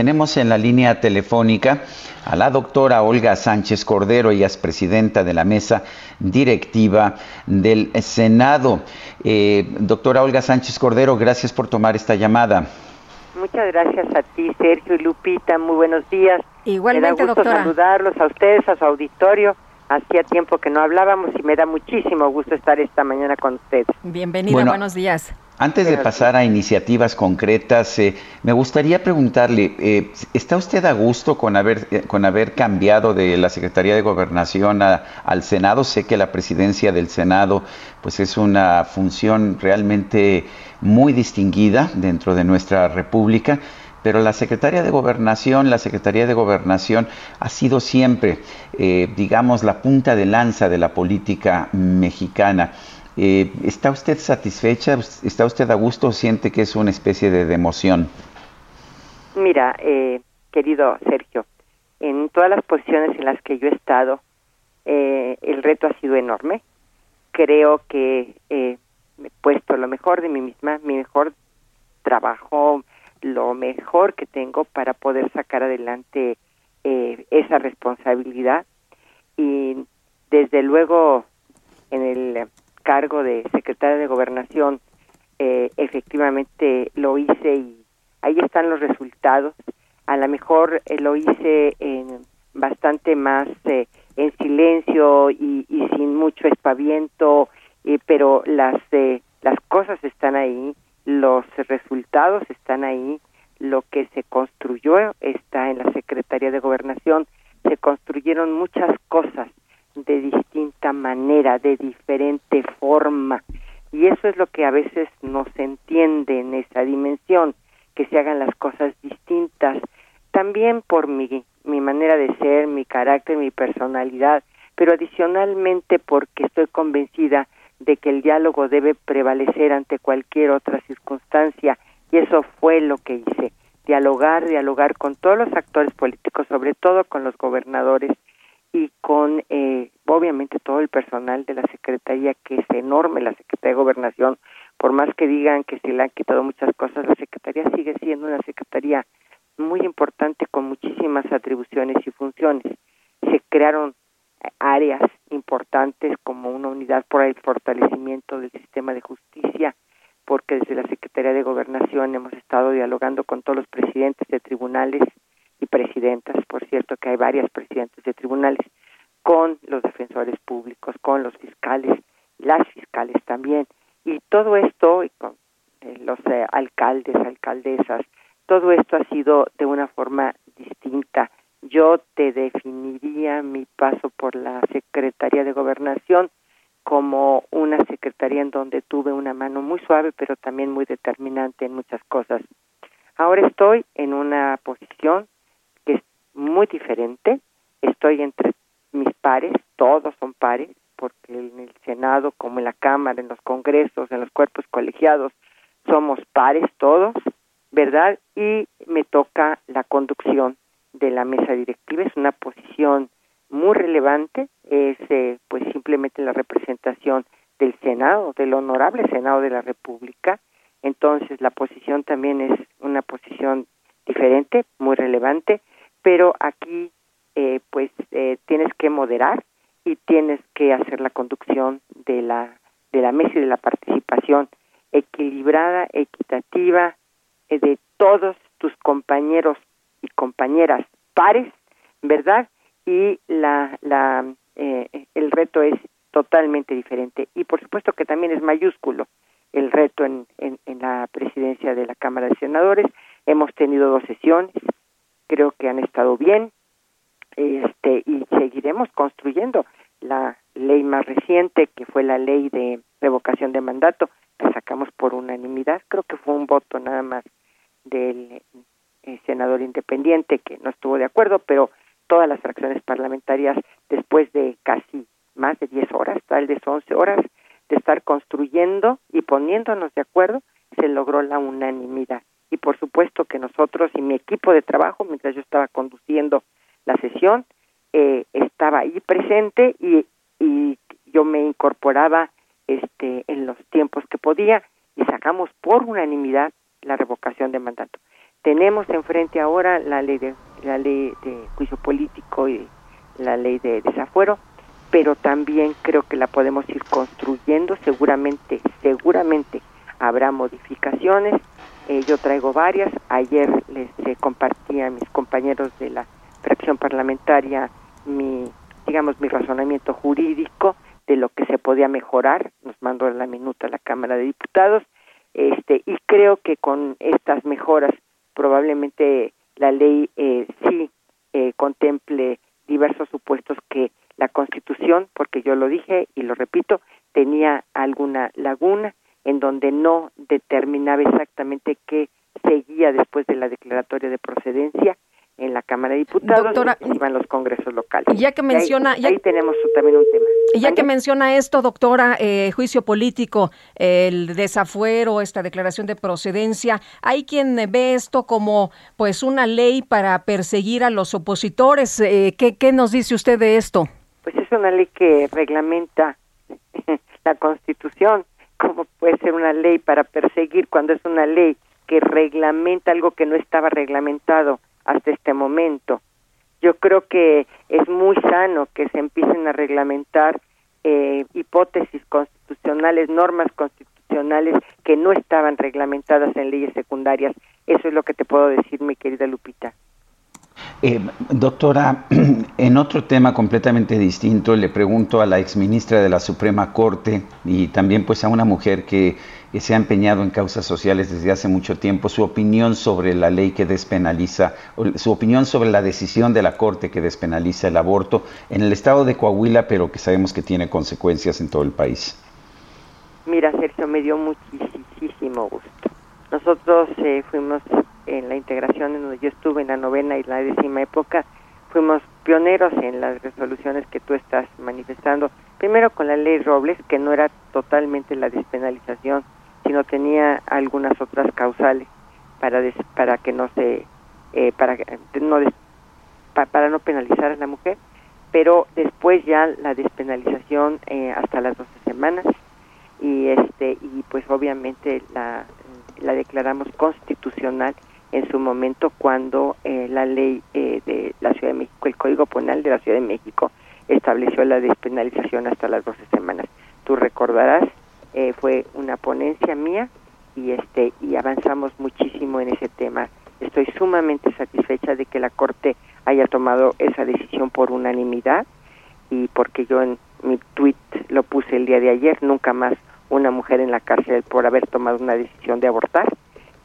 Tenemos en la línea telefónica a la doctora Olga Sánchez Cordero, ella es presidenta de la mesa directiva del Senado. Eh, doctora Olga Sánchez Cordero, gracias por tomar esta llamada. Muchas gracias a ti, Sergio y Lupita. Muy buenos días. Igualmente, me da gusto doctora. saludarlos a ustedes, a su auditorio. Hacía tiempo que no hablábamos y me da muchísimo gusto estar esta mañana con ustedes. Bienvenida, Bueno, buenos días. Antes de pasar a iniciativas concretas, eh, me gustaría preguntarle, eh, ¿está usted a gusto con haber, eh, con haber cambiado de la Secretaría de Gobernación a- al Senado? Sé que la presidencia del Senado pues es una función realmente muy distinguida dentro de nuestra República, pero la Secretaría de Gobernación, la Secretaría de Gobernación ha sido siempre, eh, digamos, la punta de lanza de la política mexicana. Eh, ¿Está usted satisfecha? ¿Está usted a gusto o siente que es una especie de democión? Mira, eh, querido Sergio, en todas las posiciones en las que yo he estado, eh, el reto ha sido enorme. Creo que eh, me he puesto lo mejor de mí misma, mi mejor trabajo, lo mejor que tengo para poder sacar adelante eh, esa responsabilidad. Y desde luego, en el cargo de secretaria de Gobernación, eh, efectivamente lo hice y ahí están los resultados. A lo mejor eh, lo hice en bastante más eh, en silencio y, y sin mucho espaviento, eh, pero las las cosas están ahí, los resultados están ahí, lo que se construyó está en la Secretaría de Gobernación, se construyeron muchas cosas de distinta manera, de diferente forma, y eso es lo que a veces no se entiende en esa dimensión, que se hagan las cosas distintas, también por mi, mi manera de ser, mi carácter, mi personalidad, pero adicionalmente porque estoy convencida de que el diálogo debe prevalecer ante cualquier otra circunstancia y eso fue lo que hice, dialogar, dialogar con todos los actores políticos, sobre todo con los gobernadores y con eh, obviamente todo el personal de la Secretaría, que es enorme la Secretaría de Gobernación, por más que digan que se le han quitado muchas cosas, la Secretaría sigue siendo una Secretaría muy importante con muchísimas atribuciones y funciones. Se crearon áreas importantes como una unidad por el fortalecimiento del sistema de justicia, porque desde la Secretaría de Gobernación hemos estado dialogando con todos los presidentes de tribunales y presidentas, por cierto que hay varias presidentes de tribunales, con los defensores públicos, con los fiscales, las fiscales también, y todo esto, y con eh, los eh, alcaldes, alcaldesas, todo esto ha sido de una forma distinta. Yo te definiría mi paso por la Secretaría de Gobernación como una secretaría en donde tuve una mano muy suave, pero también muy determinante en muchas cosas. Ahora estoy en una posición que es muy diferente. Estoy entre mis pares, todos son pares, porque en el Senado, como en la Cámara, en los congresos, en los cuerpos colegiados, somos pares todos, ¿verdad? Y me toca la conducción de la mesa directiva. Es una posición muy relevante, es eh, pues simplemente la representación del Senado, del honorable Senado de la República. Entonces la posición también es una posición diferente, muy relevante, pero aquí eh, pues eh, tienes que moderar y tienes que hacer la conducción de la de la mesa y de la participación equilibrada, equitativa eh, de todos tus compañeros y compañeras pares, ¿verdad? Y la, la eh, el reto es totalmente diferente y por supuesto que también es mayúsculo el reto en, en, en la presidencia de la Cámara de Senadores. Hemos tenido dos sesiones, creo que han estado bien, este y seguiremos construyendo la ley más reciente que fue la ley de revocación de mandato la sacamos por unanimidad creo que fue un voto nada más del eh, senador independiente que no estuvo de acuerdo, pero todas las fracciones parlamentarias, después de casi más de 10 horas, tal vez 11 horas, de estar construyendo y poniéndonos de acuerdo, se logró la unanimidad. Y por supuesto que nosotros y mi equipo de trabajo, mientras yo estaba conduciendo la sesión, eh, estaba ahí presente y, y yo me incorporaba este, en los tiempos que podía y sacamos por unanimidad la revocación de mandato. Tenemos enfrente ahora la ley de la ley de juicio político y la ley de desafuero, pero también creo que la podemos ir construyendo. Seguramente, seguramente habrá modificaciones. Eh, yo traigo varias. Ayer les eh, compartí a mis compañeros de la fracción parlamentaria mi, digamos, mi razonamiento jurídico de lo que se podía mejorar. Nos mandó la minuta a la Cámara de Diputados. Este, y creo que con estas mejoras probablemente la ley eh, sí eh, contemple diversos supuestos que la Constitución, porque yo lo dije y lo repito, tenía alguna laguna en donde no determinaba exactamente qué seguía después de la declaratoria de procedencia en la Cámara de Diputados y iban los congresos locales. Ya que menciona, ahí, tenemos también un tema. Ya que menciona esto, doctora, eh, juicio político, el desafuero, esta declaración de procedencia, hay quien ve esto como pues una ley para perseguir a los opositores. Eh, ¿qué, ¿Qué nos dice usted de esto? Pues es una ley que reglamenta la Constitución. ¿Cómo puede ser una ley para perseguir cuando es una ley que reglamenta algo que no estaba reglamentado? Hasta este momento. Yo creo que es muy sano que se empiecen a reglamentar eh, hipótesis constitucionales, normas constitucionales que no estaban reglamentadas en leyes secundarias. Eso es lo que te puedo decir, mi querida Lupita. Eh, doctora, en otro tema completamente distinto, le pregunto a la exministra de la Suprema Corte y también pues a una mujer que que se ha empeñado en causas sociales desde hace mucho tiempo, su opinión sobre la ley que despenaliza, su opinión sobre la decisión de la Corte que despenaliza el aborto en el estado de Coahuila, pero que sabemos que tiene consecuencias en todo el país. Mira, Sergio, me dio muchísimo gusto. Nosotros eh, fuimos en la integración en donde yo estuve en la novena y la décima época, fuimos pioneros en las resoluciones que tú estás manifestando. Primero con la ley Robles, que no era totalmente la despenalización sino tenía algunas otras causales para para que no se eh, para no para no penalizar a la mujer pero después ya la despenalización eh, hasta las 12 semanas y este y pues obviamente la, la declaramos constitucional en su momento cuando eh, la ley de la Ciudad de México el Código Penal de la Ciudad de México estableció la despenalización hasta las 12 semanas. Tú recordarás eh, fue una ponencia mía y este y avanzamos muchísimo en ese tema. Estoy sumamente satisfecha de que la Corte haya tomado esa decisión por unanimidad y porque yo en mi tweet lo puse el día de ayer, nunca más una mujer en la cárcel por haber tomado una decisión de abortar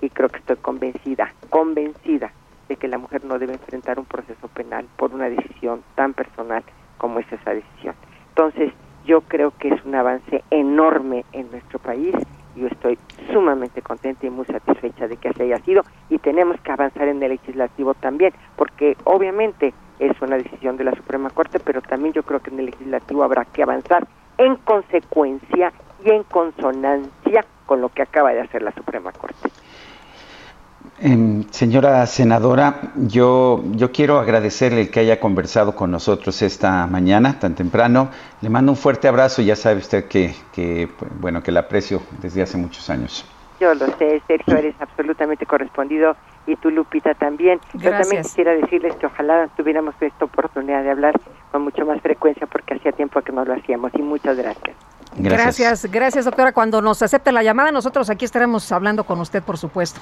y creo que estoy convencida, convencida de que la mujer no debe enfrentar un proceso penal por una decisión tan personal como es esa decisión. Entonces, yo creo que es un avance enorme en nuestro país. Yo estoy sumamente contenta y muy satisfecha de que así haya sido y tenemos que avanzar en el legislativo también, porque obviamente es una decisión de la Suprema Corte, pero también yo creo que en el legislativo habrá que avanzar en consecuencia y en consonancia con lo que acaba de hacer la Suprema Corte. Em, señora senadora, yo, yo quiero agradecerle que haya conversado con nosotros esta mañana tan temprano. Le mando un fuerte abrazo y ya sabe usted que, que, bueno, que la aprecio desde hace muchos años. Yo lo sé, Sergio, eres absolutamente correspondido y tú, Lupita, también. Yo también quisiera decirles que ojalá tuviéramos esta oportunidad de hablar con mucho más frecuencia porque hacía tiempo que no lo hacíamos y muchas gracias. Gracias, gracias, gracias doctora. Cuando nos acepte la llamada, nosotros aquí estaremos hablando con usted, por supuesto.